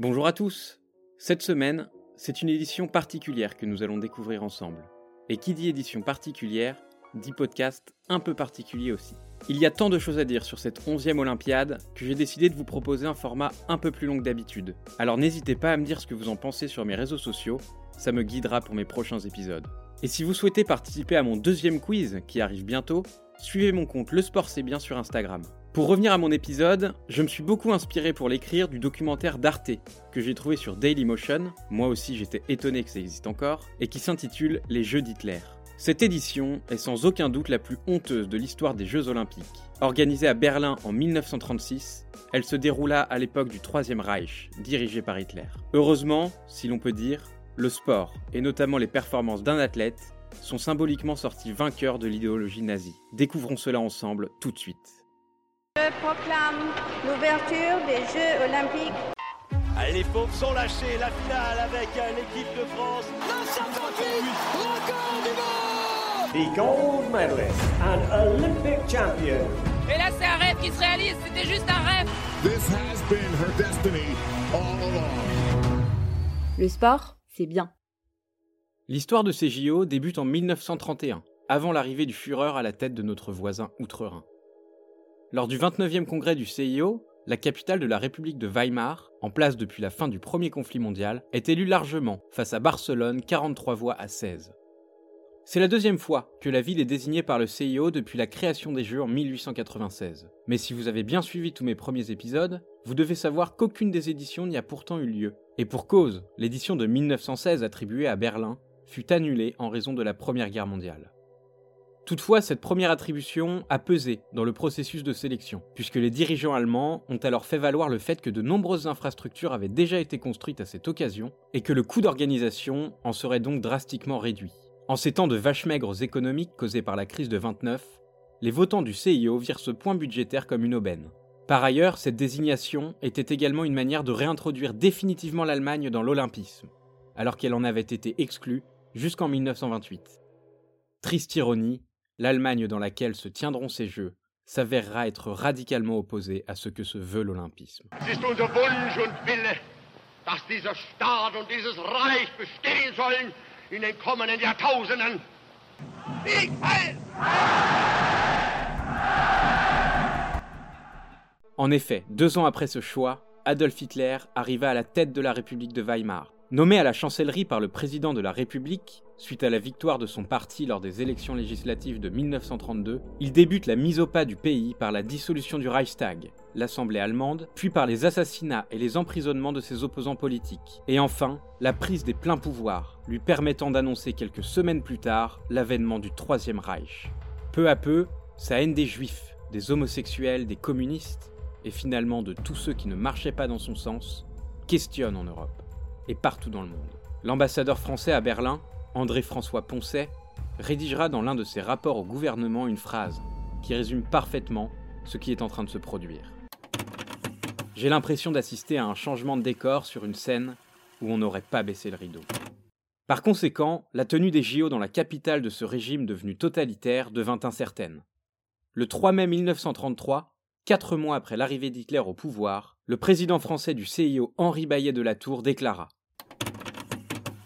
Bonjour à tous Cette semaine, c'est une édition particulière que nous allons découvrir ensemble. Et qui dit édition particulière, dit podcast un peu particulier aussi. Il y a tant de choses à dire sur cette 11e Olympiade que j'ai décidé de vous proposer un format un peu plus long que d'habitude. Alors n'hésitez pas à me dire ce que vous en pensez sur mes réseaux sociaux, ça me guidera pour mes prochains épisodes. Et si vous souhaitez participer à mon deuxième quiz qui arrive bientôt, suivez mon compte Le Sport C'est Bien sur Instagram. Pour revenir à mon épisode, je me suis beaucoup inspiré pour l'écrire du documentaire d'Arte que j'ai trouvé sur Dailymotion, moi aussi j'étais étonné que ça existe encore, et qui s'intitule Les Jeux d'Hitler. Cette édition est sans aucun doute la plus honteuse de l'histoire des Jeux olympiques. Organisée à Berlin en 1936, elle se déroula à l'époque du Troisième Reich, dirigé par Hitler. Heureusement, si l'on peut dire, le sport, et notamment les performances d'un athlète, sont symboliquement sortis vainqueurs de l'idéologie nazie. Découvrons cela ensemble tout de suite. Je proclame l'ouverture des Jeux Olympiques. Allez, les pauvres sont lâchés, la finale avec l'équipe de France. 958, record du monde The gold medalist and Olympic champion. Et là, c'est un rêve qui se réalise, c'était juste un rêve. This has been her destiny all along. Le sport, c'est bien. L'histoire de ces JO débute en 1931, avant l'arrivée du Führer à la tête de notre voisin outre-Rhin. Lors du 29e congrès du CIO, la capitale de la République de Weimar, en place depuis la fin du premier conflit mondial, est élue largement face à Barcelone 43 voix à 16. C'est la deuxième fois que la ville est désignée par le CIO depuis la création des Jeux en 1896. Mais si vous avez bien suivi tous mes premiers épisodes, vous devez savoir qu'aucune des éditions n'y a pourtant eu lieu. Et pour cause, l'édition de 1916 attribuée à Berlin fut annulée en raison de la Première Guerre mondiale. Toutefois, cette première attribution a pesé dans le processus de sélection, puisque les dirigeants allemands ont alors fait valoir le fait que de nombreuses infrastructures avaient déjà été construites à cette occasion, et que le coût d'organisation en serait donc drastiquement réduit. En ces temps de vaches maigres économiques causés par la crise de 29, les votants du CIO virent ce point budgétaire comme une aubaine. Par ailleurs, cette désignation était également une manière de réintroduire définitivement l'Allemagne dans l'olympisme, alors qu'elle en avait été exclue jusqu'en 1928. Triste ironie, l'Allemagne dans laquelle se tiendront ces Jeux s'avérera être radicalement opposée à ce que se veut l'olympisme. En effet, deux ans après ce choix, Adolf Hitler arriva à la tête de la République de Weimar. Nommé à la chancellerie par le président de la République, suite à la victoire de son parti lors des élections législatives de 1932, il débute la mise au pas du pays par la dissolution du Reichstag, l'Assemblée allemande, puis par les assassinats et les emprisonnements de ses opposants politiques, et enfin la prise des pleins pouvoirs, lui permettant d'annoncer quelques semaines plus tard l'avènement du Troisième Reich. Peu à peu, sa haine des juifs, des homosexuels, des communistes, et finalement de tous ceux qui ne marchaient pas dans son sens, questionne en Europe et partout dans le monde. L'ambassadeur français à Berlin, André-François Poncet, rédigera dans l'un de ses rapports au gouvernement une phrase qui résume parfaitement ce qui est en train de se produire. J'ai l'impression d'assister à un changement de décor sur une scène où on n'aurait pas baissé le rideau. Par conséquent, la tenue des JO dans la capitale de ce régime devenu totalitaire devint incertaine. Le 3 mai 1933, quatre mois après l'arrivée d'Hitler au pouvoir, le président français du CIO Henri Bayet de la Tour déclara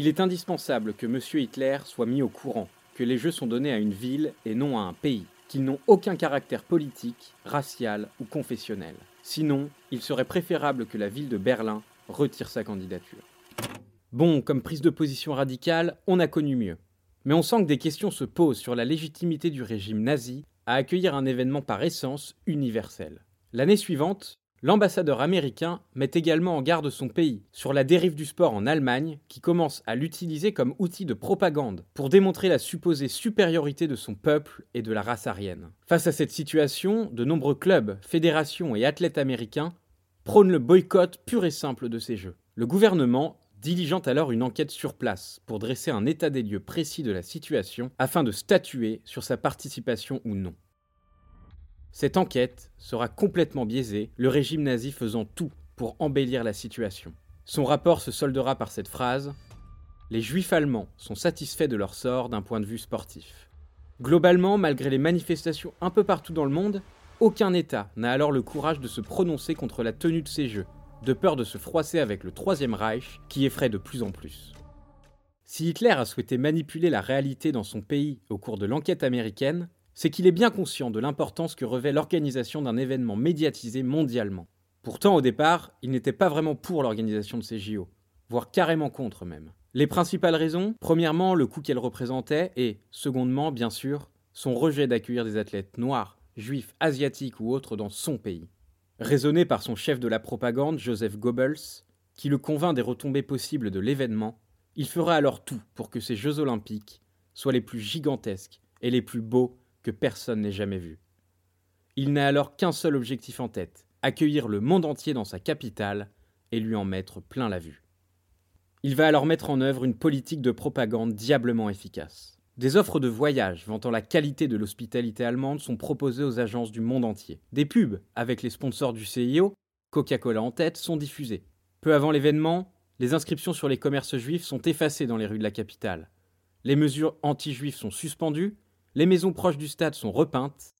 Il est indispensable que M. Hitler soit mis au courant que les Jeux sont donnés à une ville et non à un pays, qu'ils n'ont aucun caractère politique, racial ou confessionnel. Sinon, il serait préférable que la ville de Berlin retire sa candidature. Bon, comme prise de position radicale, on a connu mieux. Mais on sent que des questions se posent sur la légitimité du régime nazi à accueillir un événement par essence universel. L'année suivante, l'ambassadeur américain met également en garde son pays sur la dérive du sport en Allemagne qui commence à l'utiliser comme outil de propagande pour démontrer la supposée supériorité de son peuple et de la race aryenne. Face à cette situation, de nombreux clubs, fédérations et athlètes américains prônent le boycott pur et simple de ces Jeux. Le gouvernement diligente alors une enquête sur place pour dresser un état des lieux précis de la situation afin de statuer sur sa participation ou non. Cette enquête sera complètement biaisée, le régime nazi faisant tout pour embellir la situation. Son rapport se soldera par cette phrase Les juifs allemands sont satisfaits de leur sort d'un point de vue sportif. Globalement, malgré les manifestations un peu partout dans le monde, aucun État n'a alors le courage de se prononcer contre la tenue de ces Jeux, de peur de se froisser avec le Troisième Reich qui effraie de plus en plus. Si Hitler a souhaité manipuler la réalité dans son pays au cours de l'enquête américaine, c'est qu'il est bien conscient de l'importance que revêt l'organisation d'un événement médiatisé mondialement. Pourtant, au départ, il n'était pas vraiment pour l'organisation de ces JO, voire carrément contre même. Les principales raisons, premièrement, le coût qu'elle représentait, et, secondement, bien sûr, son rejet d'accueillir des athlètes noirs, juifs, asiatiques ou autres dans son pays. Raisonné par son chef de la propagande, Joseph Goebbels, qui le convainc des retombées possibles de l'événement, il fera alors tout pour que ces Jeux olympiques soient les plus gigantesques et les plus beaux que personne n'ait jamais vus. Il n'a alors qu'un seul objectif en tête, accueillir le monde entier dans sa capitale et lui en mettre plein la vue. Il va alors mettre en œuvre une politique de propagande diablement efficace. Des offres de voyage vantant la qualité de l'hospitalité allemande sont proposées aux agences du monde entier. Des pubs, avec les sponsors du CIO, Coca-Cola en tête, sont diffusées. Peu avant l'événement, les inscriptions sur les commerces juifs sont effacées dans les rues de la capitale. Les mesures anti-juives sont suspendues, les maisons proches du stade sont repeintes,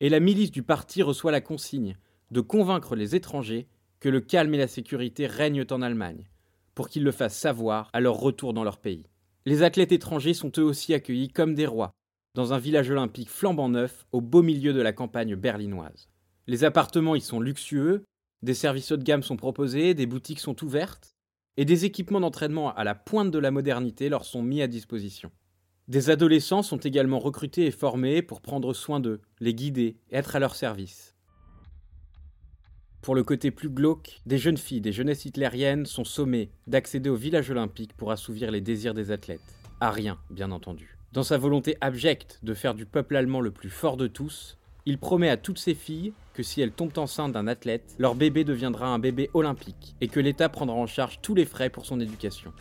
et la milice du parti reçoit la consigne de convaincre les étrangers que le calme et la sécurité règnent en Allemagne, pour qu'ils le fassent savoir à leur retour dans leur pays. Les athlètes étrangers sont eux aussi accueillis comme des rois, dans un village olympique flambant neuf au beau milieu de la campagne berlinoise. Les appartements y sont luxueux, des services haut de gamme sont proposés, des boutiques sont ouvertes, et des équipements d'entraînement à la pointe de la modernité leur sont mis à disposition. Des adolescents sont également recrutés et formés pour prendre soin d'eux, les guider et être à leur service. Pour le côté plus glauque, des jeunes filles des jeunesses hitlériennes sont sommées d'accéder au village olympique pour assouvir les désirs des athlètes. À rien, bien entendu. Dans sa volonté abjecte de faire du peuple allemand le plus fort de tous, il promet à toutes ses filles que si elles tombent enceintes d'un athlète, leur bébé deviendra un bébé olympique et que l'État prendra en charge tous les frais pour son éducation.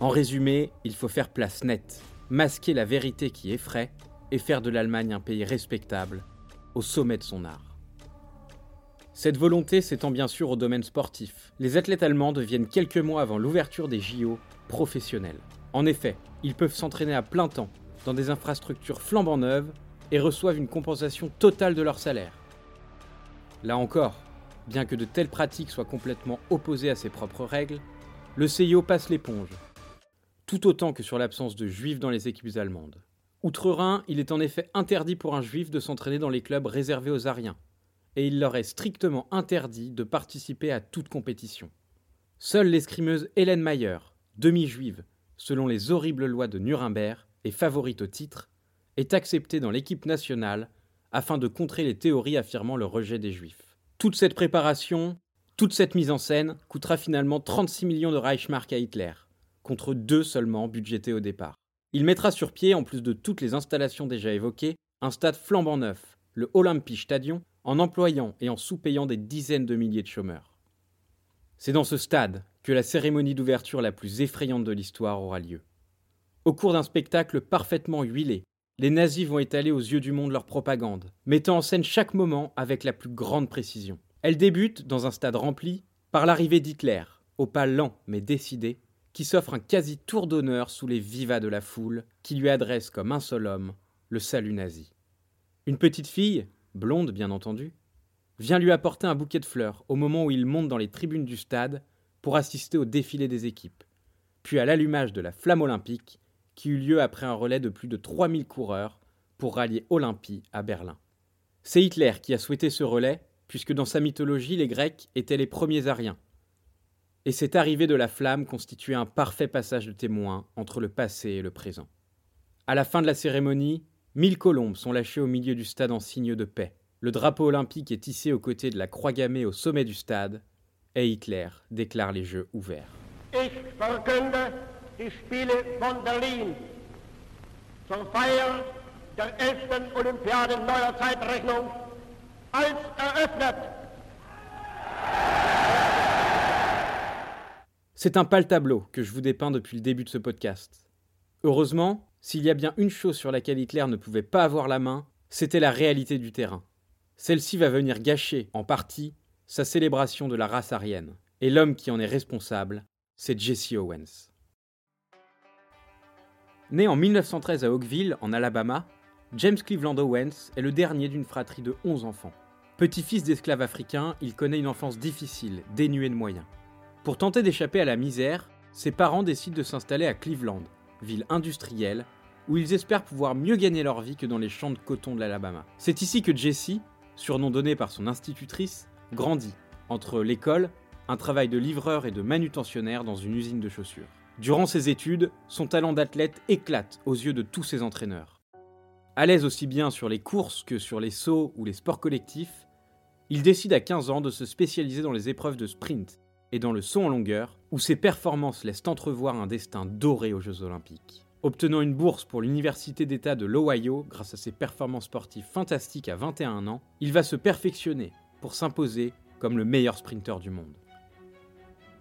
En résumé, il faut faire place nette, masquer la vérité qui effraie et faire de l'Allemagne un pays respectable, au sommet de son art. Cette volonté s'étend bien sûr au domaine sportif. Les athlètes allemands deviennent quelques mois avant l'ouverture des JO professionnels. En effet, ils peuvent s'entraîner à plein temps dans des infrastructures flambant neuves et reçoivent une compensation totale de leur salaire. Là encore, bien que de telles pratiques soient complètement opposées à ses propres règles, le CIO passe l'éponge, tout autant que sur l'absence de juifs dans les équipes allemandes. Outre-Rhin, il est en effet interdit pour un juif de s'entraîner dans les clubs réservés aux Ariens, et il leur est strictement interdit de participer à toute compétition. Seule l'escrimeuse Hélène Mayer, demi-juive, selon les horribles lois de Nuremberg et favorite au titre, est acceptée dans l'équipe nationale afin de contrer les théories affirmant le rejet des juifs. Toute cette préparation, toute cette mise en scène coûtera finalement 36 millions de Reichsmark à Hitler, contre deux seulement budgétés au départ. Il mettra sur pied, en plus de toutes les installations déjà évoquées, un stade flambant neuf, le Stadion, en employant et en sous-payant des dizaines de milliers de chômeurs. C'est dans ce stade que la cérémonie d'ouverture la plus effrayante de l'histoire aura lieu. Au cours d'un spectacle parfaitement huilé, les nazis vont étaler aux yeux du monde leur propagande, mettant en scène chaque moment avec la plus grande précision. Elle débute, dans un stade rempli, par l'arrivée d'Hitler, au pas lent mais décidé, qui s'offre un quasi tour d'honneur sous les vivas de la foule, qui lui adresse comme un seul homme le salut nazi. Une petite fille, blonde bien entendu, vient lui apporter un bouquet de fleurs au moment où il monte dans les tribunes du stade pour assister au défilé des équipes, puis à l'allumage de la flamme olympique qui eut lieu après un relais de plus de 3000 coureurs pour rallier Olympie à Berlin. C'est Hitler qui a souhaité ce relais, puisque dans sa mythologie, les Grecs étaient les premiers Ariens. Et cette arrivée de la flamme constituait un parfait passage de témoin entre le passé et le présent. À la fin de la cérémonie, Mille colombes sont lâchées au milieu du stade en signe de paix. Le drapeau olympique est tissé aux côtés de la croix gammée au sommet du stade, et Hitler déclare les Jeux ouverts. Spiele von Berlin zur Feier der 11. Olympiade Zeitrechnung. C'est un pâle tableau que je vous dépeins depuis le début de ce podcast. Heureusement, s'il y a bien une chose sur laquelle Hitler ne pouvait pas avoir la main, c'était la réalité du terrain. Celle-ci va venir gâcher, en partie, sa célébration de la race aryenne. Et l'homme qui en est responsable, c'est Jesse Owens. Né en 1913 à Oakville, en Alabama, James Cleveland Owens est le dernier d'une fratrie de 11 enfants. Petit-fils d'esclaves africains, il connaît une enfance difficile, dénuée de moyens. Pour tenter d'échapper à la misère, ses parents décident de s'installer à Cleveland, ville industrielle, où ils espèrent pouvoir mieux gagner leur vie que dans les champs de coton de l'Alabama. C'est ici que Jesse, surnom donné par son institutrice, grandit, entre l'école, un travail de livreur et de manutentionnaire dans une usine de chaussures. Durant ses études, son talent d'athlète éclate aux yeux de tous ses entraîneurs. À l'aise aussi bien sur les courses que sur les sauts ou les sports collectifs, il décide à 15 ans de se spécialiser dans les épreuves de sprint et dans le saut en longueur, où ses performances laissent entrevoir un destin doré aux Jeux Olympiques. Obtenant une bourse pour l'Université d'État de l'Ohio grâce à ses performances sportives fantastiques à 21 ans, il va se perfectionner pour s'imposer comme le meilleur sprinter du monde.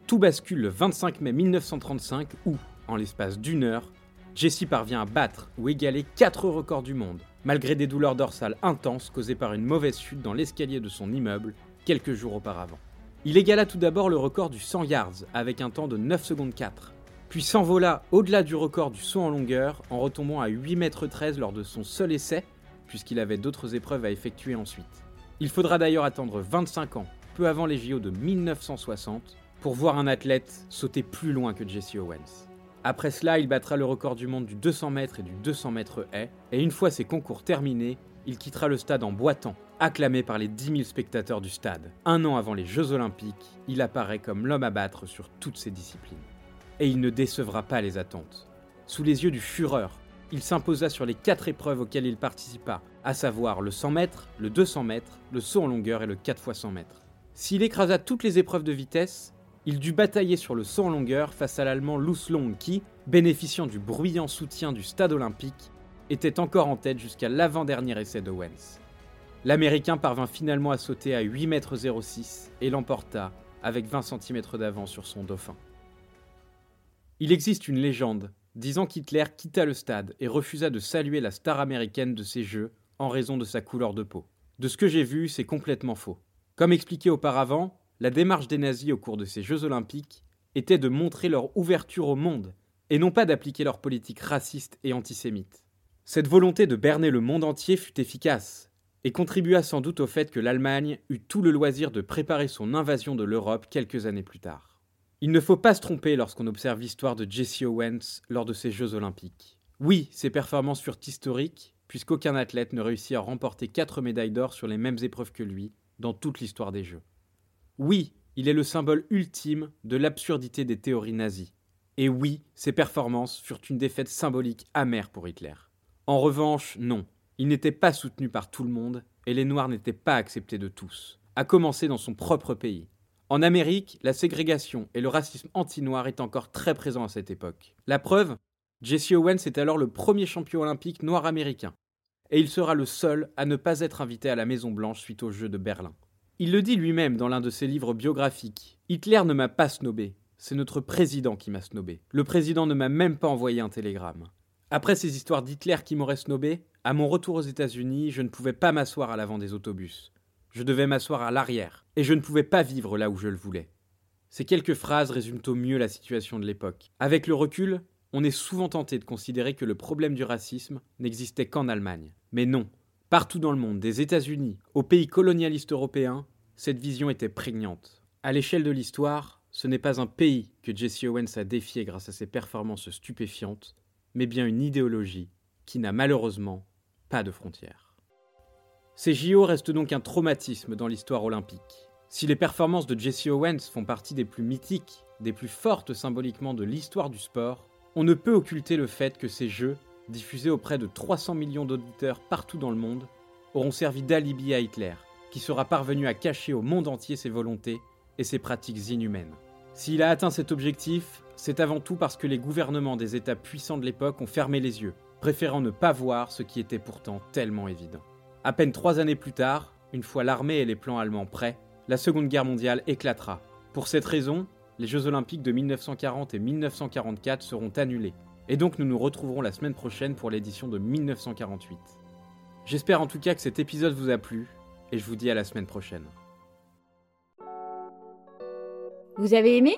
Tout bascule le 25 mai 1935 où, en l'espace d'une heure, Jesse parvient à battre ou égaler 4 records du monde, malgré des douleurs dorsales intenses causées par une mauvaise chute dans l'escalier de son immeuble quelques jours auparavant. Il égala tout d'abord le record du 100 yards avec un temps de 9 secondes 4, puis s'envola au-delà du record du saut en longueur en retombant à 8 mètres 13 lors de son seul essai, puisqu'il avait d'autres épreuves à effectuer ensuite. Il faudra d'ailleurs attendre 25 ans, peu avant les JO de 1960, pour voir un athlète sauter plus loin que Jesse Owens. Après cela, il battra le record du monde du 200 mètres et du 200 mètres haies, et une fois ses concours terminés, il quittera le stade en boitant, acclamé par les 10 000 spectateurs du stade. Un an avant les Jeux Olympiques, il apparaît comme l'homme à battre sur toutes ces disciplines. Et il ne décevra pas les attentes. Sous les yeux du Fureur, il s'imposa sur les quatre épreuves auxquelles il participa, à savoir le 100 mètres, le 200 mètres, le saut en longueur et le 4 x 100 mètres. S'il écrasa toutes les épreuves de vitesse, il dut batailler sur le saut en longueur face à l'Allemand Luz Long qui, bénéficiant du bruyant soutien du stade olympique, était encore en tête jusqu'à l'avant-dernier essai d'Owens. L'Américain parvint finalement à sauter à 8,06 m et l'emporta avec 20 cm d'avance sur son dauphin. Il existe une légende disant qu'Hitler quitta le stade et refusa de saluer la star américaine de ces Jeux en raison de sa couleur de peau. De ce que j'ai vu, c'est complètement faux. Comme expliqué auparavant, la démarche des nazis au cours de ces Jeux olympiques était de montrer leur ouverture au monde, et non pas d'appliquer leur politique raciste et antisémite. Cette volonté de berner le monde entier fut efficace, et contribua sans doute au fait que l'Allemagne eut tout le loisir de préparer son invasion de l'Europe quelques années plus tard. Il ne faut pas se tromper lorsqu'on observe l'histoire de Jesse Owens lors de ces Jeux olympiques. Oui, ses performances furent historiques, puisqu'aucun athlète ne réussit à remporter quatre médailles d'or sur les mêmes épreuves que lui dans toute l'histoire des Jeux. Oui, il est le symbole ultime de l'absurdité des théories nazies. Et oui, ses performances furent une défaite symbolique amère pour Hitler. En revanche, non, il n'était pas soutenu par tout le monde, et les Noirs n'étaient pas acceptés de tous, à commencer dans son propre pays. En Amérique, la ségrégation et le racisme anti-noir est encore très présent à cette époque. La preuve, Jesse Owens est alors le premier champion olympique noir américain, et il sera le seul à ne pas être invité à la Maison Blanche suite aux Jeux de Berlin. Il le dit lui-même dans l'un de ses livres biographiques. Hitler ne m'a pas snobé, c'est notre président qui m'a snobé. Le président ne m'a même pas envoyé un télégramme. Après ces histoires d'Hitler qui m'auraient snobé, à mon retour aux États-Unis, je ne pouvais pas m'asseoir à l'avant des autobus. Je devais m'asseoir à l'arrière, et je ne pouvais pas vivre là où je le voulais. Ces quelques phrases résument au mieux la situation de l'époque. Avec le recul, on est souvent tenté de considérer que le problème du racisme n'existait qu'en Allemagne. Mais non, Partout dans le monde, des États-Unis aux pays colonialistes européens, cette vision était prégnante. À l'échelle de l'histoire, ce n'est pas un pays que Jesse Owens a défié grâce à ses performances stupéfiantes, mais bien une idéologie qui n'a malheureusement pas de frontières. Ces JO restent donc un traumatisme dans l'histoire olympique. Si les performances de Jesse Owens font partie des plus mythiques, des plus fortes symboliquement de l'histoire du sport, on ne peut occulter le fait que ces Jeux diffusés auprès de 300 millions d'auditeurs partout dans le monde, auront servi d'alibi à Hitler, qui sera parvenu à cacher au monde entier ses volontés et ses pratiques inhumaines. S'il a atteint cet objectif, c'est avant tout parce que les gouvernements des États puissants de l'époque ont fermé les yeux, préférant ne pas voir ce qui était pourtant tellement évident. À peine trois années plus tard, une fois l'armée et les plans allemands prêts, la Seconde Guerre mondiale éclatera. Pour cette raison, les Jeux olympiques de 1940 et 1944 seront annulés, et donc nous nous retrouverons la semaine prochaine pour l'édition de 1948. J'espère en tout cas que cet épisode vous a plu, et je vous dis à la semaine prochaine. Vous avez aimé?